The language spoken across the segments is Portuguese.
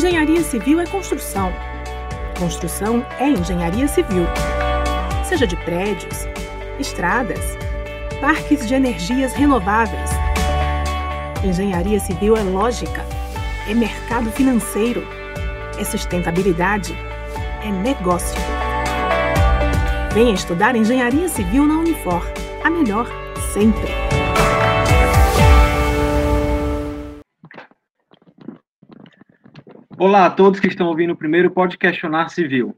Engenharia civil é construção. Construção é engenharia civil. Seja de prédios, estradas, parques de energias renováveis. Engenharia civil é lógica, é mercado financeiro, é sustentabilidade, é negócio. Venha estudar engenharia civil na Unifor, a melhor sempre. Olá a todos que estão ouvindo o primeiro Pode Questionar Civil.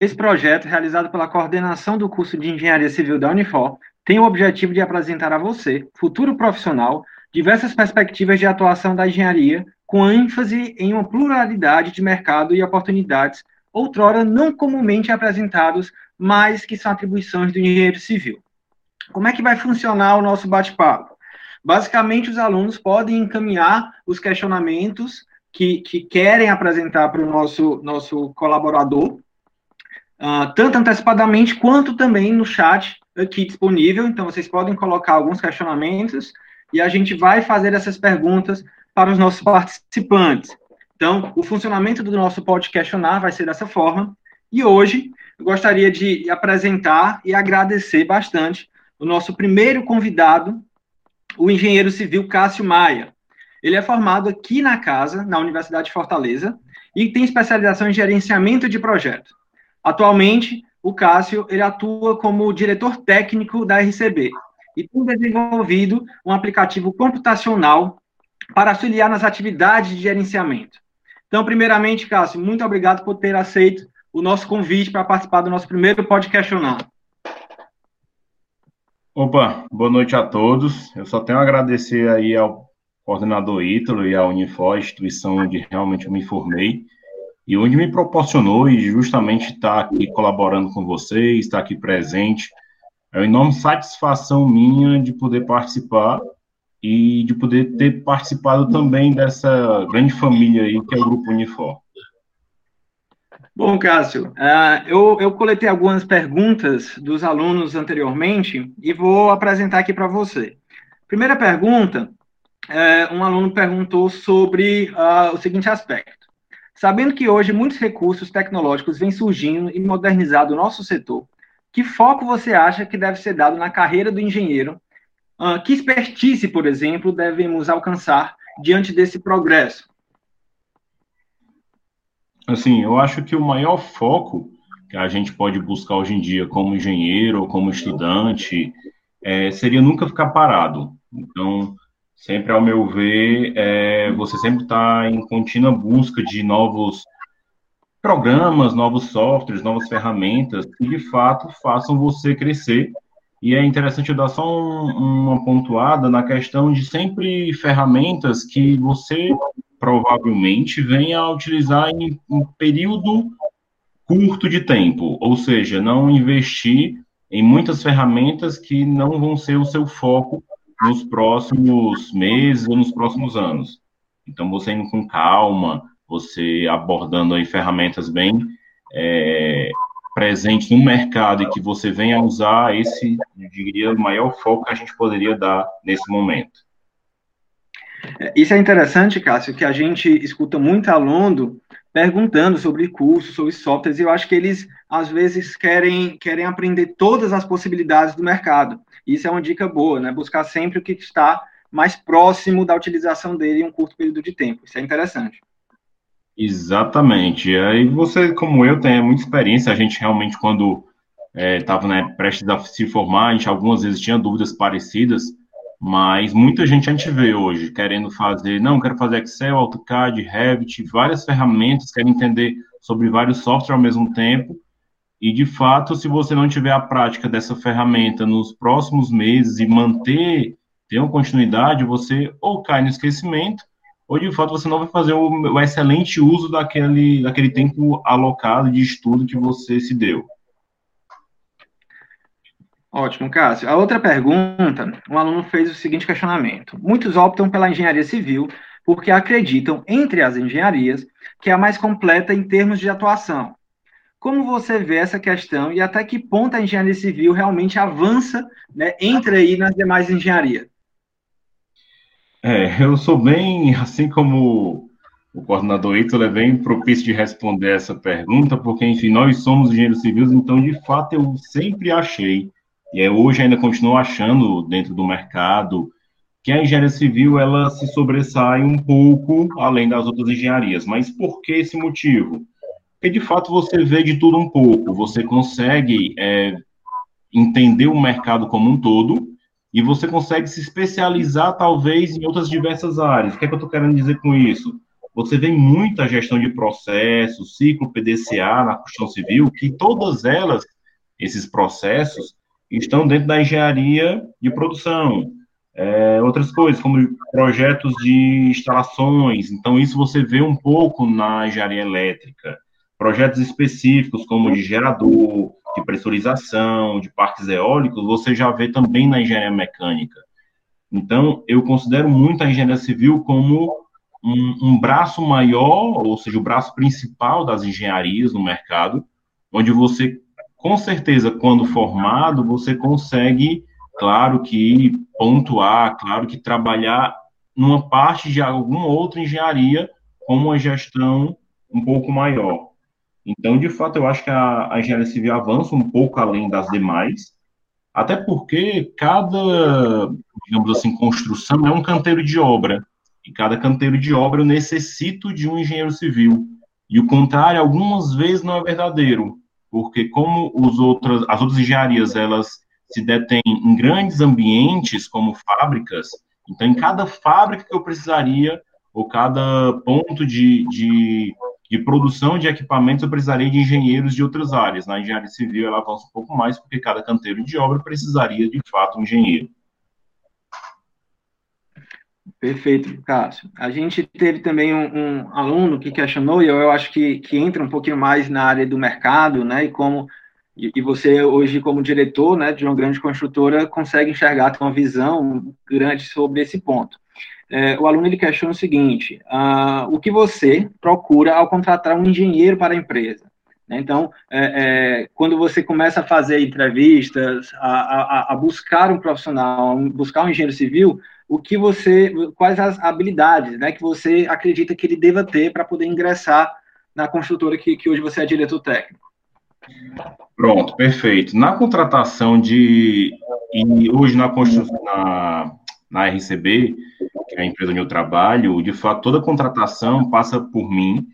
Esse projeto, realizado pela coordenação do curso de Engenharia Civil da Unifor, tem o objetivo de apresentar a você, futuro profissional, diversas perspectivas de atuação da engenharia, com ênfase em uma pluralidade de mercado e oportunidades, outrora não comumente apresentados, mas que são atribuições do engenheiro civil. Como é que vai funcionar o nosso bate-papo? Basicamente, os alunos podem encaminhar os questionamentos que, que querem apresentar para o nosso, nosso colaborador, uh, tanto antecipadamente quanto também no chat aqui disponível. Então, vocês podem colocar alguns questionamentos e a gente vai fazer essas perguntas para os nossos participantes. Então, o funcionamento do nosso Pode Questionar vai ser dessa forma. E hoje, eu gostaria de apresentar e agradecer bastante o nosso primeiro convidado, o engenheiro civil Cássio Maia. Ele é formado aqui na casa, na Universidade de Fortaleza, e tem especialização em gerenciamento de projetos. Atualmente, o Cássio ele atua como diretor técnico da RCB e tem desenvolvido um aplicativo computacional para auxiliar nas atividades de gerenciamento. Então, primeiramente, Cássio, muito obrigado por ter aceito o nosso convite para participar do nosso primeiro podcast. Opa, boa noite a todos. Eu só tenho a agradecer aí ao coordenador Ítalo e à Unifor, instituição onde realmente eu me formei, e onde me proporcionou e justamente estar aqui colaborando com vocês, estar aqui presente. É uma enorme satisfação minha de poder participar e de poder ter participado também dessa grande família aí que é o Grupo Unifor. Bom, Cássio, uh, eu, eu coletei algumas perguntas dos alunos anteriormente e vou apresentar aqui para você. Primeira pergunta é, um aluno perguntou sobre uh, o seguinte aspecto. Sabendo que hoje muitos recursos tecnológicos vêm surgindo e modernizando o nosso setor, que foco você acha que deve ser dado na carreira do engenheiro? Uh, que expertise, por exemplo, devemos alcançar diante desse progresso? Assim, eu acho que o maior foco que a gente pode buscar hoje em dia como engenheiro ou como estudante é, seria nunca ficar parado. Então, sempre, ao meu ver, é, você sempre está em contínua busca de novos programas, novos softwares, novas ferramentas que de fato façam você crescer. E é interessante eu dar só um, uma pontuada na questão de sempre ferramentas que você provavelmente venha a utilizar em um período curto de tempo, ou seja, não investir em muitas ferramentas que não vão ser o seu foco nos próximos meses ou nos próximos anos. Então, você indo com calma, você abordando aí ferramentas bem é, presentes no mercado e que você venha usar esse, eu diria, o maior foco que a gente poderia dar nesse momento. Isso é interessante, Cássio, que a gente escuta muito aluno perguntando sobre cursos, sobre softwares, e eu acho que eles, às vezes, querem, querem aprender todas as possibilidades do mercado. Isso é uma dica boa, né? Buscar sempre o que está mais próximo da utilização dele em um curto período de tempo. Isso é interessante. Exatamente. Aí você, como eu, tem muita experiência. A gente realmente, quando estava é, né, prestes a se formar, a gente algumas vezes tinha dúvidas parecidas, mas muita gente a gente vê hoje querendo fazer, não, quero fazer Excel, AutoCAD, Revit, várias ferramentas, quero entender sobre vários softwares ao mesmo tempo, e, de fato, se você não tiver a prática dessa ferramenta nos próximos meses e manter, ter uma continuidade, você ou cai no esquecimento, ou, de fato, você não vai fazer o, o excelente uso daquele, daquele tempo alocado de estudo que você se deu. Ótimo, Cássio. A outra pergunta, um aluno fez o seguinte questionamento. Muitos optam pela engenharia civil porque acreditam, entre as engenharias, que é a mais completa em termos de atuação, como você vê essa questão e até que ponto a engenharia civil realmente avança, né, entra aí nas demais engenharias? É, eu sou bem, assim como o coordenador Ítalo é bem propício de responder essa pergunta, porque, enfim, nós somos engenheiros civis, então, de fato, eu sempre achei, e é, hoje ainda continuo achando dentro do mercado, que a engenharia civil, ela se sobressai um pouco além das outras engenharias. Mas por que esse motivo? Porque, de fato, você vê de tudo um pouco, você consegue é, entender o mercado como um todo, e você consegue se especializar, talvez, em outras diversas áreas. O que é que eu estou querendo dizer com isso? Você vê muita gestão de processos, ciclo PDCA na construção civil, que todas elas, esses processos, estão dentro da engenharia de produção. É, outras coisas, como projetos de instalações. Então, isso você vê um pouco na engenharia elétrica. Projetos específicos, como de gerador, de pressurização, de parques eólicos, você já vê também na engenharia mecânica. Então, eu considero muito a engenharia civil como um, um, braço maior, ou seja, o braço principal das engenharias no mercado, onde você, com certeza, quando formado, você consegue, claro que pontuar, claro que trabalhar numa parte de alguma outra engenharia com uma gestão um pouco maior. Então, de fato, eu acho que a, a engenharia civil avança um pouco além das demais, até porque cada, digamos assim, construção é um canteiro de obra, e cada canteiro de obra eu necessito de um engenheiro civil. E o contrário, algumas vezes não é verdadeiro, porque como os outras, as outras engenharias, elas se detêm em grandes ambientes, como fábricas, então em cada fábrica que eu precisaria, ou cada ponto de, de de produção de equipamentos, eu precisaria de engenheiros de outras áreas. Na engenharia civil, ela avança um pouco mais, porque cada canteiro de obra precisaria, de fato, um engenheiro. Perfeito, Cássio. A gente teve também um, um, aluno que questionou, e eu, eu acho que, que entra um pouquinho mais na área do mercado, né, e como e, e você hoje, como diretor, né, de uma grande construtora, consegue enxergar, ter uma visão grande sobre esse ponto é, o aluno ele questiona o seguinte: uh, o que você procura ao contratar um engenheiro para a empresa? Né? Então, é, é, quando você começa a fazer entrevistas, a, a, a, buscar um profissional, buscar um engenheiro civil, o que você, quais as habilidades, né, que você acredita que ele deva ter para poder ingressar na construtora que, que hoje você é diretor técnico? Pronto, perfeito. Na contratação de e hoje na construção na, na RCB, que é a empresa onde eu trabalho, de fato, toda contratação passa por mim.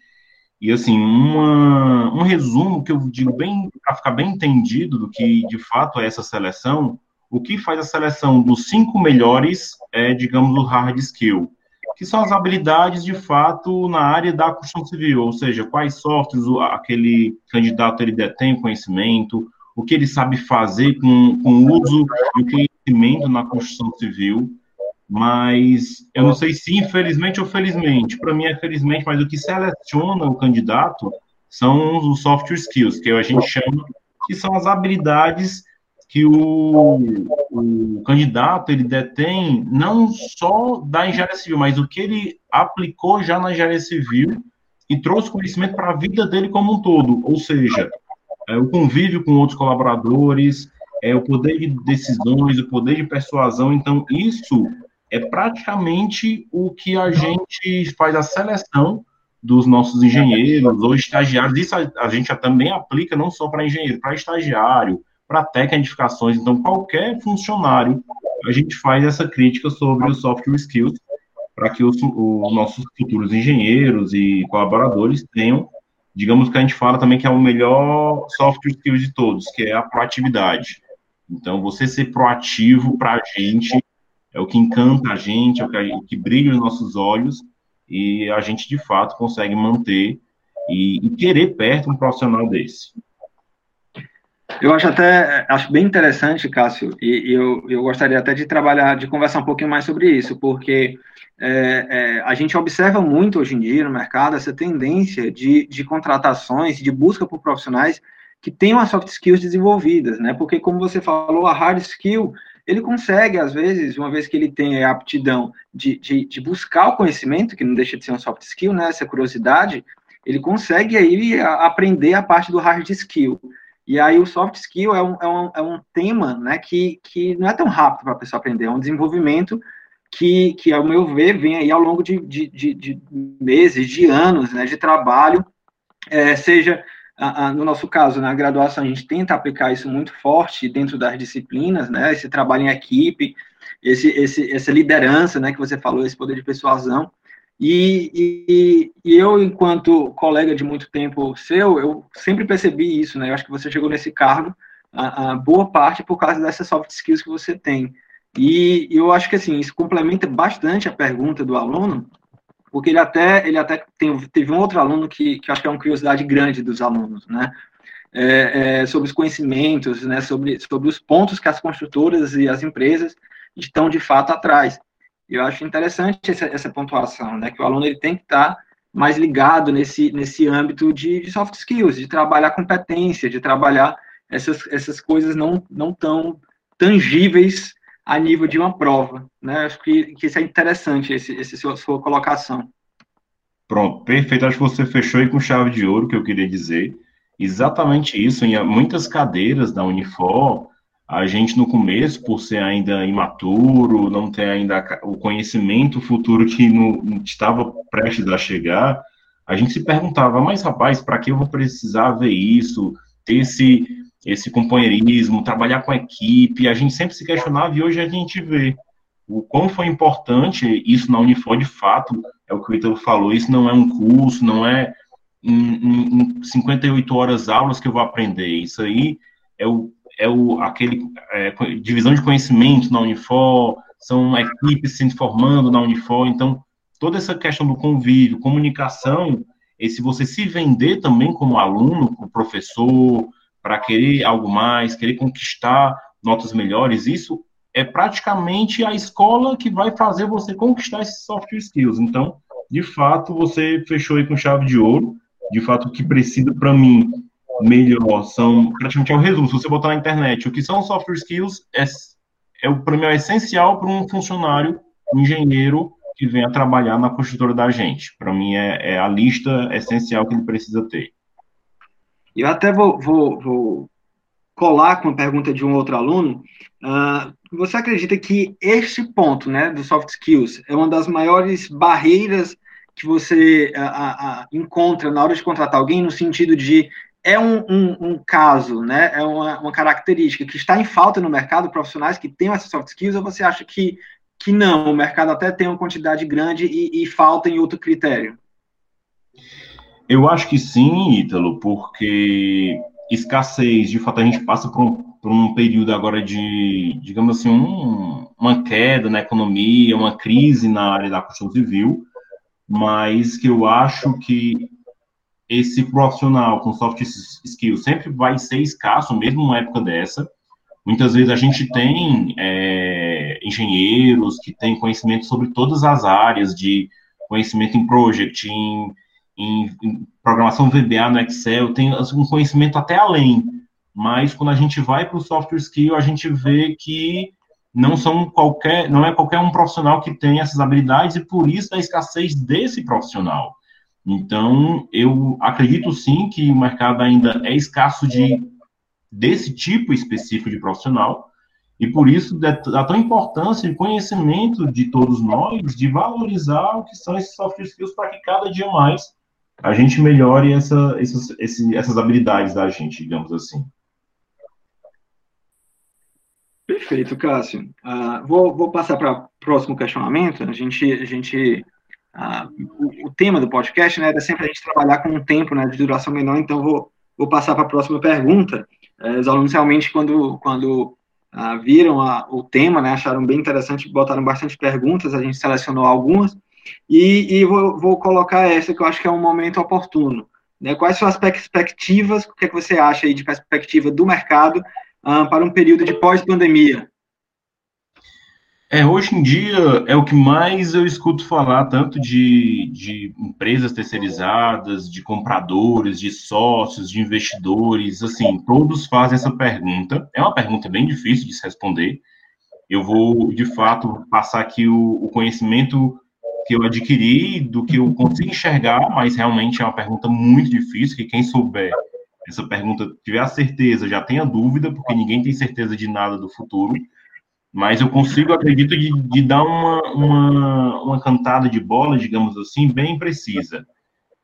E, assim, uma, um resumo que eu digo bem, para ficar bem entendido do que, de fato, é essa seleção, o que faz a seleção dos cinco melhores é, digamos, o hard skill, que são as habilidades, de fato, na área da construção civil, ou seja, quais softwares aquele candidato ele detém conhecimento, o que ele sabe fazer com, com uso do conhecimento na construção civil, mas eu não sei se infelizmente ou felizmente, para mim é felizmente, mas o que seleciona o candidato são os soft skills, que a gente chama, que são as habilidades que o, o candidato ele detém não só da engenharia civil, mas o que ele aplicou já na engenharia civil e trouxe conhecimento para a vida dele como um todo, ou seja, é, o convívio com outros colaboradores, é, o poder de decisões, o poder de persuasão, então isso é praticamente o que a gente faz a seleção dos nossos engenheiros ou estagiários. Isso a, a gente também aplica não só para engenheiro, para estagiário, para tecnificações. Então, qualquer funcionário, a gente faz essa crítica sobre os software skills para que os, os nossos futuros engenheiros e colaboradores tenham, digamos que a gente fala também que é o melhor software skills de todos, que é a proatividade. Então, você ser proativo para a gente é o que encanta a gente, é o que, o que brilha os nossos olhos e a gente de fato consegue manter e, e querer perto um profissional desse. Eu acho até acho bem interessante, Cássio, e, e eu, eu gostaria até de trabalhar, de conversar um pouquinho mais sobre isso, porque é, é, a gente observa muito hoje em dia no mercado essa tendência de, de contratações, de busca por profissionais que tenham as soft skills desenvolvidas, né? Porque, como você falou, a hard skill ele consegue, às vezes, uma vez que ele tem a aptidão de, de, de, buscar o conhecimento, que não deixa de ser um soft skill, né, essa curiosidade, ele consegue aí aprender a parte do hard skill. E aí o soft skill é um, é um, é um tema né, que, que não é tão rápido para a pessoa aprender, é um desenvolvimento que, que, ao meu ver, vem aí ao longo de, de, de, de meses, de anos né, de trabalho, é, seja no nosso caso, na graduação, a gente tenta aplicar isso muito forte dentro das disciplinas, né? Esse trabalho em equipe, esse, esse, essa liderança, né? Que você falou, esse poder de persuasão. E, e, e, eu, enquanto colega de muito tempo seu, eu sempre percebi isso, né? Eu acho que você chegou nesse cargo, a, a boa parte por causa dessas soft skills que você tem. E eu acho que, assim, isso complementa bastante a pergunta do aluno, porque ele até, ele até tem, teve um outro aluno que, que acho que é uma curiosidade grande dos alunos, né? É, é, sobre os conhecimentos, né? Sobre, sobre os pontos que as construtoras e as empresas estão de fato atrás. Eu acho interessante essa, essa pontuação, né? Que o aluno ele tem que estar mais ligado nesse, nesse âmbito de, de soft skills, de trabalhar competência, de trabalhar essas, essas coisas não, não tão tangíveis a nível de uma prova. Né? Acho que, que isso é interessante, esse, esse sua, sua colocação. Pronto, perfeito. Acho que você fechou aí com chave de ouro, que eu queria dizer. Exatamente isso. Em muitas cadeiras da Unifor, a gente no começo, por ser ainda imaturo, não ter ainda o conhecimento futuro que no, estava prestes a chegar, a gente se perguntava, mas rapaz, para que eu vou precisar ver isso, ter esse esse companheirismo, trabalhar com a equipe, a gente sempre se questionava e hoje a gente vê o quão foi importante isso na Unifor, de fato, é o que o Ítalo falou, isso não é um curso, não é em, em 58 horas aulas que eu vou aprender, isso aí é o, é o aquele é, divisão de conhecimento na Unifor, são equipes se formando na Unifor, então toda essa questão do convívio, comunicação, e se você se vender também como aluno, como professor, para querer algo mais, querer conquistar notas melhores, isso é praticamente a escola que vai fazer você conquistar esses soft skills. Então, de fato, você fechou aí com chave de ouro. De fato, o que precisa para mim melhor são praticamente é um resumo. Se você botar na internet o que são soft skills, é, é para mim é essencial para um funcionário, um engenheiro que venha trabalhar na construtora da gente. Para mim é, é a lista essencial que ele precisa ter. Eu até vou, vou, vou colar com a pergunta de um outro aluno. Uh, você acredita que este ponto, né, do soft skills, é uma das maiores barreiras que você uh, uh, encontra na hora de contratar alguém, no sentido de é um, um, um caso, né, é uma, uma, característica que está em falta no mercado, profissionais que têm essas soft skills, ou você acha que, que não, o mercado até tem uma quantidade grande e, e falta em outro critério? Eu acho que sim, Ítalo, porque escassez, de fato, a gente passa por um, por um período agora de, digamos assim, um, uma queda na economia, uma crise na área da construção civil, mas que eu acho que esse profissional com soft skills sempre vai ser escasso, mesmo numa época dessa. Muitas vezes a gente tem é, engenheiros que têm conhecimento sobre todas as áreas de conhecimento em project, em em, em programação VBA no Excel, tem assim, um conhecimento até além, mas quando a gente vai para o software skill, a gente vê que não são qualquer, não é qualquer um profissional que tem essas habilidades e por isso a escassez desse profissional. Então, eu acredito sim que o mercado ainda é escasso de desse tipo específico de profissional, e por isso dá tão importância e conhecimento de todos nós de valorizar o que são esses soft skills para que cada dia mais a gente melhore essa, essas, essas habilidades da gente, digamos assim. Perfeito, Cássio. Uh, vou, vou, passar para o próximo questionamento. A gente, a gente uh, o, o, tema do podcast né, era sempre a gente trabalhar com um tempo né, de duração menor, então vou, vou passar para a próxima pergunta. Uh, os alunos realmente, quando, quando uh, viram a, o tema, né, acharam bem interessante, botaram bastante perguntas, a gente selecionou algumas. E, e vou, vou, colocar essa que eu acho que é um momento oportuno. Né? Quais são as perspectivas, o que, é que você acha aí de perspectiva do mercado uh, para um período de pós-pandemia? É, hoje em dia é o que mais eu escuto falar, tanto de, de empresas terceirizadas, de compradores, de sócios, de investidores, assim, todos fazem essa pergunta. É uma pergunta bem difícil de se responder. Eu vou, de fato, passar aqui o, o conhecimento que eu adquiri, do que eu consigo enxergar, mas realmente é uma pergunta muito difícil, que quem souber essa pergunta, tiver a certeza, já tenha dúvida, porque ninguém tem certeza de nada do futuro. mas eu consigo, acredito, de, de dar uma, uma, uma cantada de bola, digamos assim, bem precisa.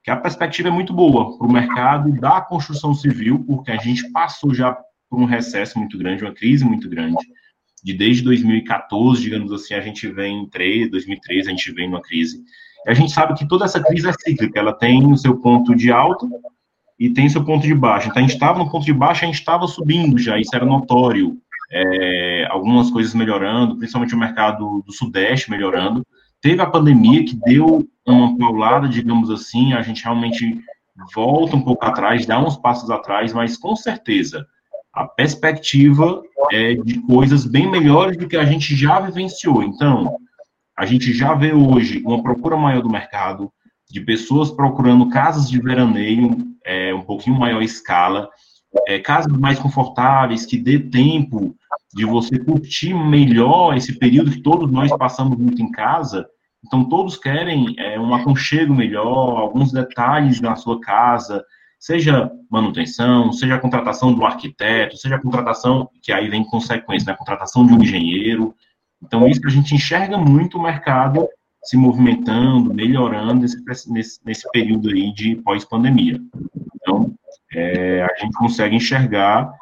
Que a perspectiva é muito boa para o mercado da construção civil, porque a gente passou já por um recesso muito grande, uma crise muito grande. De desde 2014, digamos assim, a gente vem em 3, 2013, a gente vem numa crise. E a gente sabe que toda essa crise é cíclica, ela tem o seu ponto de alta e tem seu ponto de baixo. Então, a gente estava no ponto de baixo, a gente estava subindo já, isso era notório é, algumas coisas melhorando, principalmente o mercado do Sudeste melhorando. Teve a pandemia que deu uma paulada, digamos assim, a gente realmente volta um pouco atrás, dá uns passos atrás, mas com certeza a perspectiva é de coisas bem melhores do que a gente já vivenciou. Então, a gente já vê hoje uma procura maior do mercado, de pessoas procurando casas de veraneio é, um pouquinho maior escala, é, casas mais confortáveis, que dê tempo de você curtir melhor esse período que todos nós passamos muito em casa. Então, todos querem é, um aconchego melhor, alguns detalhes na sua casa, seja manutenção, seja a contratação do arquiteto, seja a contratação, que aí vem consequência, né, a contratação de um engenheiro. Então, isso a gente enxerga muito o mercado se movimentando, melhorando nesse, nesse, nesse período aí de pós-pandemia. Então, é, a gente consegue enxergar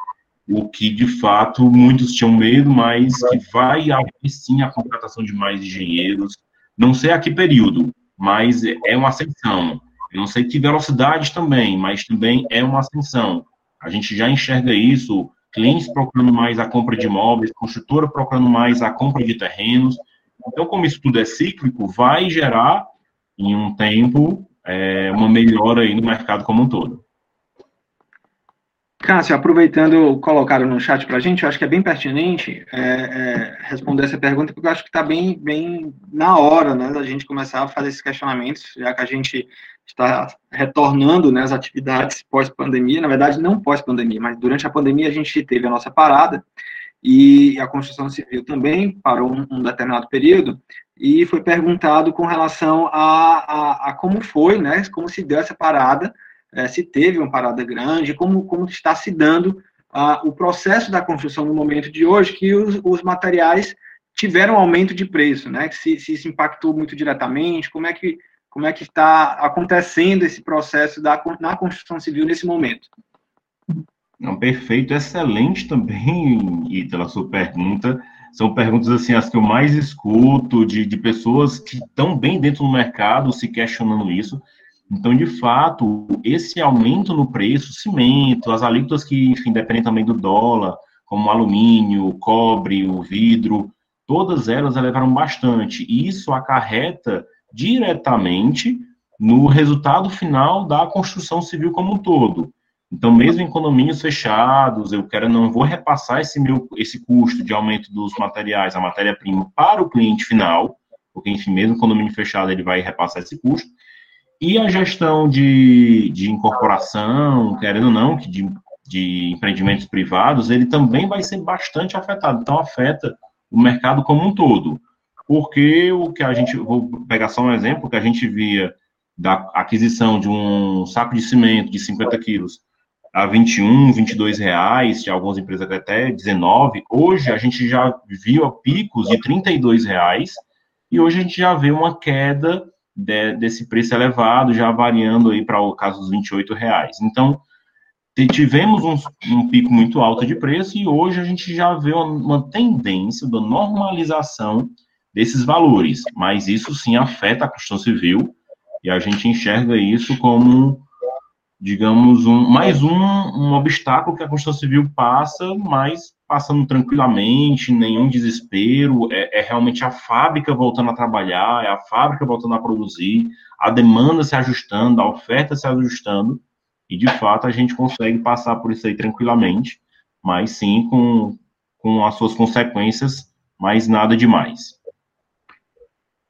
o que, de fato, muitos tinham medo, mas que vai haver, sim, a contratação de mais engenheiros. Não sei a que período, mas é uma ascensão. Eu não sei que velocidade também, mas também é uma ascensão. A gente já enxerga isso, clientes procurando mais a compra de imóveis, construtora procurando mais a compra de terrenos. Então, como isso tudo é cíclico, vai gerar, em um tempo, é, uma melhora aí no mercado como um todo. Cássio, aproveitando, colocaram no chat para a gente, eu acho que é bem pertinente é, é, responder essa pergunta, porque eu acho que está bem, bem na hora né, da gente começar a fazer esses questionamentos, já que a gente está retornando né, as atividades pós-pandemia, na verdade, não pós-pandemia, mas durante a pandemia a gente teve a nossa parada, e a construção civil também parou um, um determinado período, e foi perguntado com relação a, a, a como foi, né, como se deu essa parada, é, se teve uma parada grande, como, como está se dando ah, o processo da construção no momento de hoje, que os, os materiais tiveram aumento de preço, né? Se, se isso impactou muito diretamente, como é que como é que está acontecendo esse processo da, na construção civil nesse momento? Não, perfeito, excelente também, Ítala, sua pergunta. São perguntas assim as que eu mais escuto de, de pessoas que estão bem dentro do mercado se questionando isso. Então, de fato, esse aumento no preço, cimento, as alíquotas que, enfim, dependem também do dólar, como o alumínio, o cobre, o vidro, todas elas elevaram bastante. E isso acarreta diretamente no resultado final da construção civil como um todo. Então, mesmo em condomínios fechados, eu quero não vou repassar esse meu esse custo de aumento dos materiais, a matéria-prima para o cliente final, porque enfim, mesmo condomínio fechado ele vai repassar esse custo. E a gestão de, de incorporação, querendo ou não, que de, de empreendimentos privados, ele também vai ser bastante afetado. Então, afeta o mercado como um todo. Porque o que a gente, vou pegar só um exemplo, que a gente via da aquisição de um saco de cimento de 50 quilos a 21, 22 reais, de algumas empresas até 19, hoje a gente já viu picos de 32 reais, e hoje a gente já vê uma queda de, desse preço elevado, já variando aí para o caso dos 28 reais. Então, tivemos um, um, pico muito alto de preço e hoje a gente já vê uma, uma, tendência da normalização desses valores, mas isso sim afeta a construção civil e a gente enxerga isso como, digamos, um, mais um, um obstáculo que a construção civil passa, mas passando tranquilamente, nenhum desespero, é, é, realmente a fábrica voltando a trabalhar, é a fábrica voltando a produzir, a demanda se ajustando, a oferta se ajustando, e de fato a gente consegue passar por isso aí tranquilamente, mas sim com, com as suas consequências, mas nada demais.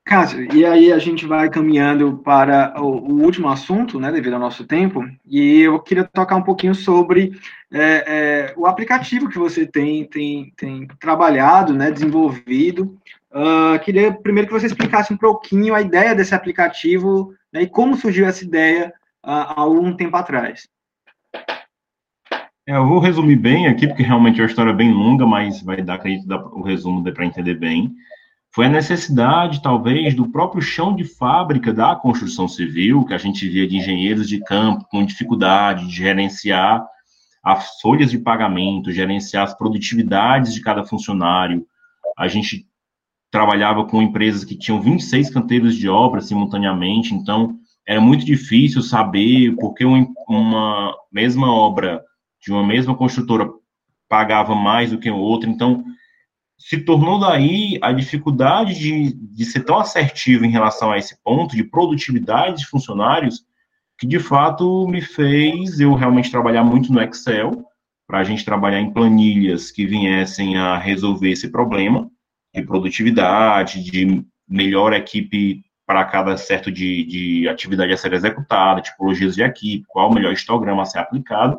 Cássio, e aí a gente vai caminhando para o, o, último assunto, né, devido ao nosso tempo, e eu queria tocar um pouquinho sobre é, é, o aplicativo que você tem, tem, tem trabalhado, né, desenvolvido. Uh, queria primeiro que você explicasse um pouquinho a ideia desse aplicativo né, e como surgiu essa ideia uh, há algum tempo atrás. É, eu vou resumir bem aqui, porque realmente é uma história bem longa, mas vai dar, acredito, o resumo para entender bem. Foi a necessidade, talvez, do próprio chão de fábrica da construção civil, que a gente via de engenheiros de campo com dificuldade de gerenciar as folhas de pagamento, gerenciar as produtividades de cada funcionário. A gente trabalhava com empresas que tinham 26 canteiros de obra simultaneamente, então era muito difícil saber porque uma mesma obra de uma mesma construtora pagava mais do que o outro. Então, se tornou daí a dificuldade de, de ser tão assertivo em relação a esse ponto de produtividade de funcionários, que de fato me fez eu realmente trabalhar muito no Excel, para a gente trabalhar em planilhas que viessem a resolver esse problema de produtividade, de melhor equipe para cada certo de, de atividade a ser executada, tipologias de equipe, qual o melhor histograma a ser aplicado,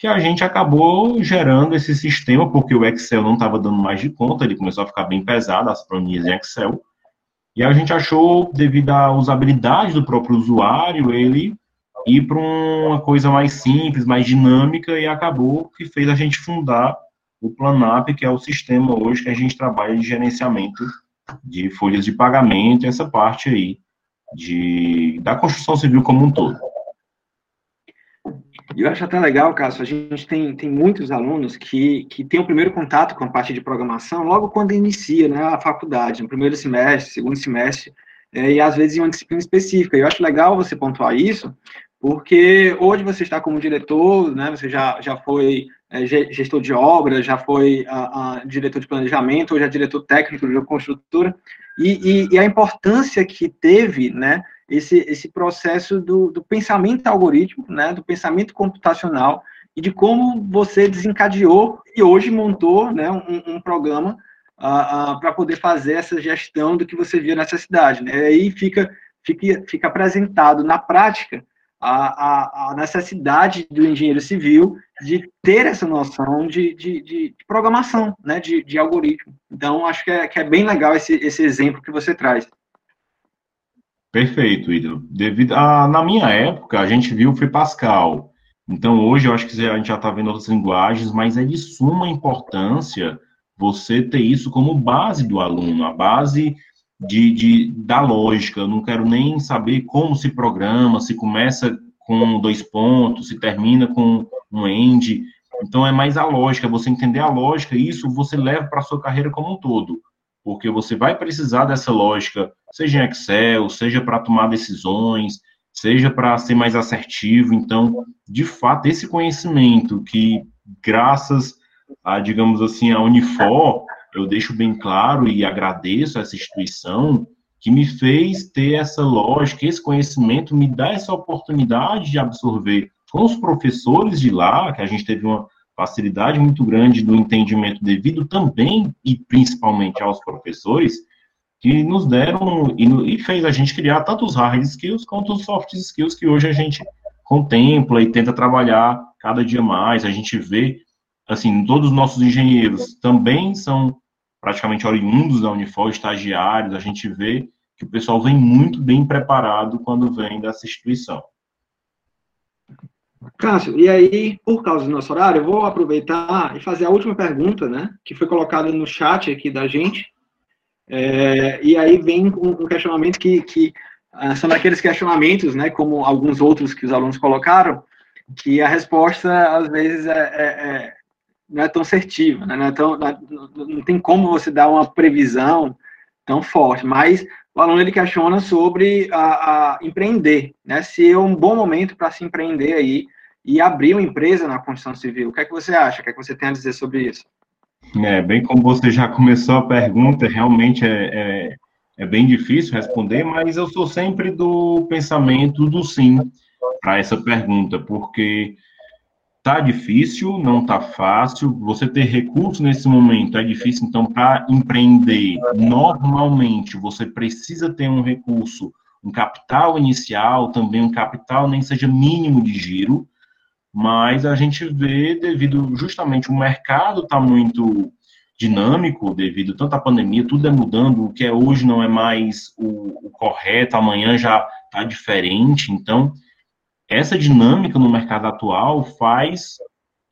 que a gente acabou gerando esse sistema, porque o Excel não estava dando mais de conta, ele começou a ficar bem pesado, as planilhas em Excel, e a gente achou, devido à usabilidade do próprio usuário, ele ir para uma coisa mais simples, mais dinâmica, e acabou que fez a gente fundar o Planap, que é o sistema hoje que a gente trabalha de gerenciamento de folhas de pagamento, essa parte aí de, da construção civil como um todo. E eu acho até legal, Cássio, a gente tem, tem muitos alunos que, que têm o primeiro contato com a parte de programação logo quando inicia né, a faculdade, no primeiro semestre, segundo semestre, é, e às vezes em uma disciplina específica. Eu acho legal você pontuar isso, porque hoje você está como diretor, né, você já, já foi é, gestor de obra, já foi a, a, diretor de planejamento, hoje é diretor técnico de construtora, e, e, e a importância que teve, né, esse, esse processo do, do pensamento algorítmico, né, do pensamento computacional, e de como você desencadeou e hoje montou né, um, um programa uh, uh, para poder fazer essa gestão do que você via nessa cidade. Né? E aí fica, fica, fica apresentado na prática a, a, a, necessidade do engenheiro civil de ter essa noção de, de, de programação, né, de, de, algoritmo. Então, acho que é, que é bem legal esse, esse exemplo que você traz. Perfeito, Ido. Devido a, na minha época, a gente viu foi Pascal. Então, hoje eu acho que a gente já está vendo outras linguagens, mas é de suma importância você ter isso como base do aluno, a base de, de, da lógica. Eu não quero nem saber como se programa, se começa com dois pontos, se termina com um end. Então, é mais a lógica, você entender a lógica, e isso você leva para a sua carreira como um todo porque você vai precisar dessa lógica, seja em Excel, seja para tomar decisões, seja para ser mais assertivo. Então, de fato, esse conhecimento que, graças a, digamos assim, a Unifor, eu deixo bem claro e agradeço a essa instituição que me fez ter essa lógica, esse conhecimento, me dá essa oportunidade de absorver com os professores de lá, que a gente teve uma facilidade muito grande do entendimento devido também e principalmente aos professores, que nos deram e, e fez a gente criar tanto os hard skills quanto os soft skills que hoje a gente contempla e tenta trabalhar cada dia mais. A gente vê, assim, todos os nossos engenheiros também são praticamente oriundos da Unifor, estagiários, a gente vê que o pessoal vem muito bem preparado quando vem dessa instituição. Cássio, e aí, por causa do nosso horário, eu vou aproveitar e fazer a última pergunta, né, que foi colocada no chat aqui da gente. É, e aí vem um, questionamento que, que uh, são daqueles questionamentos, né, como alguns outros que os alunos colocaram, que a resposta, às vezes, é, é, é não é tão assertiva, né, não, é tão, não, não tem como você dar uma previsão tão forte, mas o ele questiona sobre a, a empreender, né? Se é um bom momento para se empreender aí e abrir uma empresa na construção civil. O que é que você acha? O que é que você tem a dizer sobre isso? É, bem como você já começou a pergunta, realmente é, é, é bem difícil responder, mas eu sou sempre do pensamento do sim para essa pergunta, porque Tá difícil, não tá fácil. Você ter recurso nesse momento é difícil. Então, para empreender, normalmente você precisa ter um recurso, um capital inicial, também um capital nem seja mínimo de giro. Mas a gente vê, devido justamente o mercado tá muito dinâmico, devido tanto à pandemia, tudo é mudando. O que é hoje não é mais o, o correto, amanhã já tá diferente. Então, essa dinâmica no mercado atual faz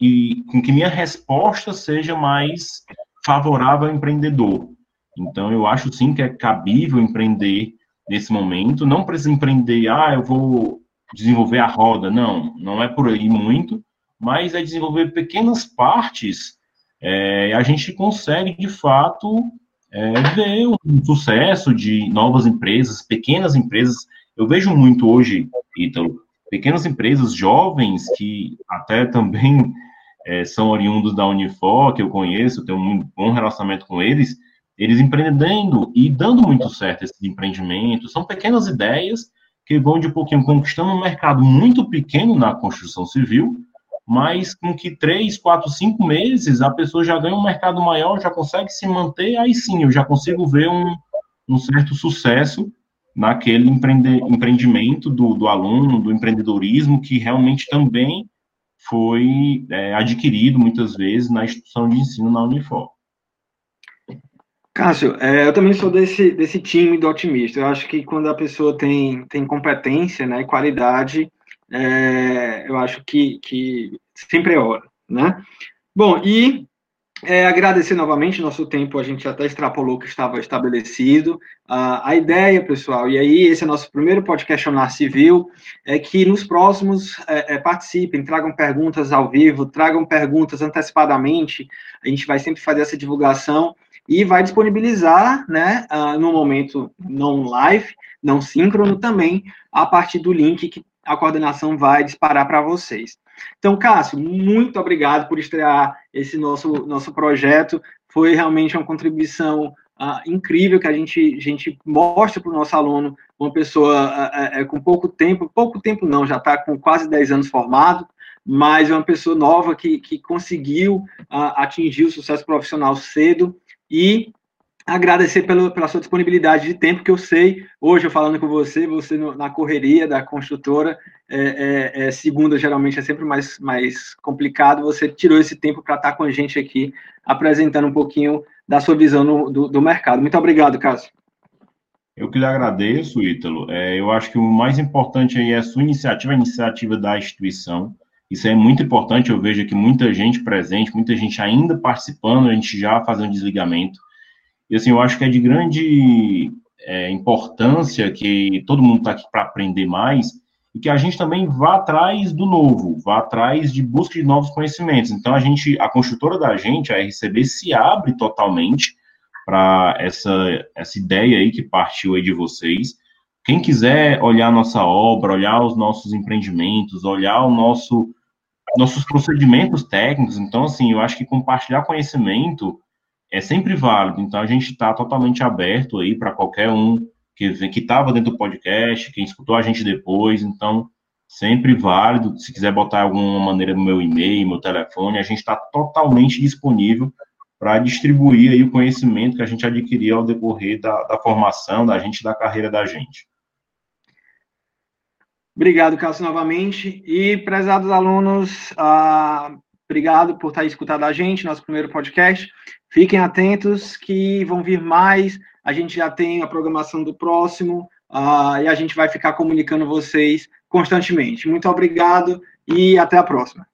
e com que minha resposta seja mais favorável ao empreendedor. Então, eu acho sim que é cabível empreender nesse momento. Não precisa empreender, ah, eu vou desenvolver a roda. Não, não é por aí muito, mas é desenvolver pequenas partes. É, a gente consegue, de fato, é, ver um sucesso de novas empresas, pequenas empresas. Eu vejo muito hoje, Ítalo, pequenas empresas jovens que até também é, são oriundos da Unifor, que eu conheço, tenho um bom relacionamento com eles, eles empreendendo e dando muito certo esses empreendimentos. São pequenas ideias que vão de pouquinho conquistando um mercado muito pequeno na construção civil, mas com que três, quatro, cinco meses a pessoa já ganha um mercado maior, já consegue se manter, aí sim eu já consigo ver um, um certo sucesso naquele empreende, empreendimento do, do aluno, do empreendedorismo, que realmente também foi é, adquirido muitas vezes na instituição de ensino na Unifor. Cássio, é, eu também sou desse, desse time do otimista. Eu acho que quando a pessoa tem, tem competência né, e qualidade, é, eu acho que, que sempre é hora. Né? Bom, e é, agradecer novamente nosso tempo, a gente até extrapolou o que estava estabelecido. Uh, a ideia, pessoal, e aí esse é nosso primeiro podcast Onar Civil, é que nos próximos é, é, participem, tragam perguntas ao vivo, tragam perguntas antecipadamente. A gente vai sempre fazer essa divulgação e vai disponibilizar, né, uh, no momento não live, não síncrono também, a partir do link que a coordenação vai disparar para vocês. Então, Cássio, muito obrigado por estrear esse nosso, nosso projeto. Foi realmente uma contribuição uh, incrível que a gente, a gente mostra para o nosso aluno, uma pessoa uh, uh, com pouco tempo, pouco tempo não, já está com quase 10 anos formado, mas é uma pessoa nova que, que conseguiu atingir o sucesso profissional cedo e agradecer pelo, pela sua disponibilidade de tempo, que eu sei, hoje eu falando com você, você no, na correria da construtora, é, é, é, segunda geralmente é sempre mais, mais complicado, você tirou esse tempo para estar com a gente aqui, apresentando um pouquinho da sua visão no, do, do mercado. Muito obrigado, Cássio. Eu que lhe agradeço, Ítalo. É, eu acho que o mais importante aí é a sua iniciativa, a iniciativa da instituição. Isso é muito importante, eu vejo aqui muita gente presente, muita gente ainda participando, a gente já fazendo desligamento. E assim, eu acho que é de grande é, importância que todo mundo está aqui para aprender mais e que a gente também vá atrás do novo, vá atrás de busca de novos conhecimentos. Então, a gente, a construtora da gente, a RCB, se abre totalmente para essa, essa ideia aí que partiu aí de vocês. Quem quiser olhar nossa obra, olhar os nossos empreendimentos, olhar o nosso nossos procedimentos técnicos, então assim, eu acho que compartilhar conhecimento é sempre válido. Então a gente está totalmente aberto aí para qualquer um que que estava dentro do podcast, quem escutou a gente depois. Então sempre válido. Se quiser botar alguma maneira no meu e-mail, meu telefone, a gente está totalmente disponível para distribuir aí o conhecimento que a gente adquiriu ao decorrer da, da formação da gente, da carreira da gente. Obrigado, Cássio, novamente. E, prezados alunos, uh, obrigado por estar escutando a gente, nosso primeiro podcast. Fiquem atentos que vão vir mais. A gente já tem a programação do próximo uh, e a gente vai ficar comunicando vocês constantemente. Muito obrigado e até a próxima.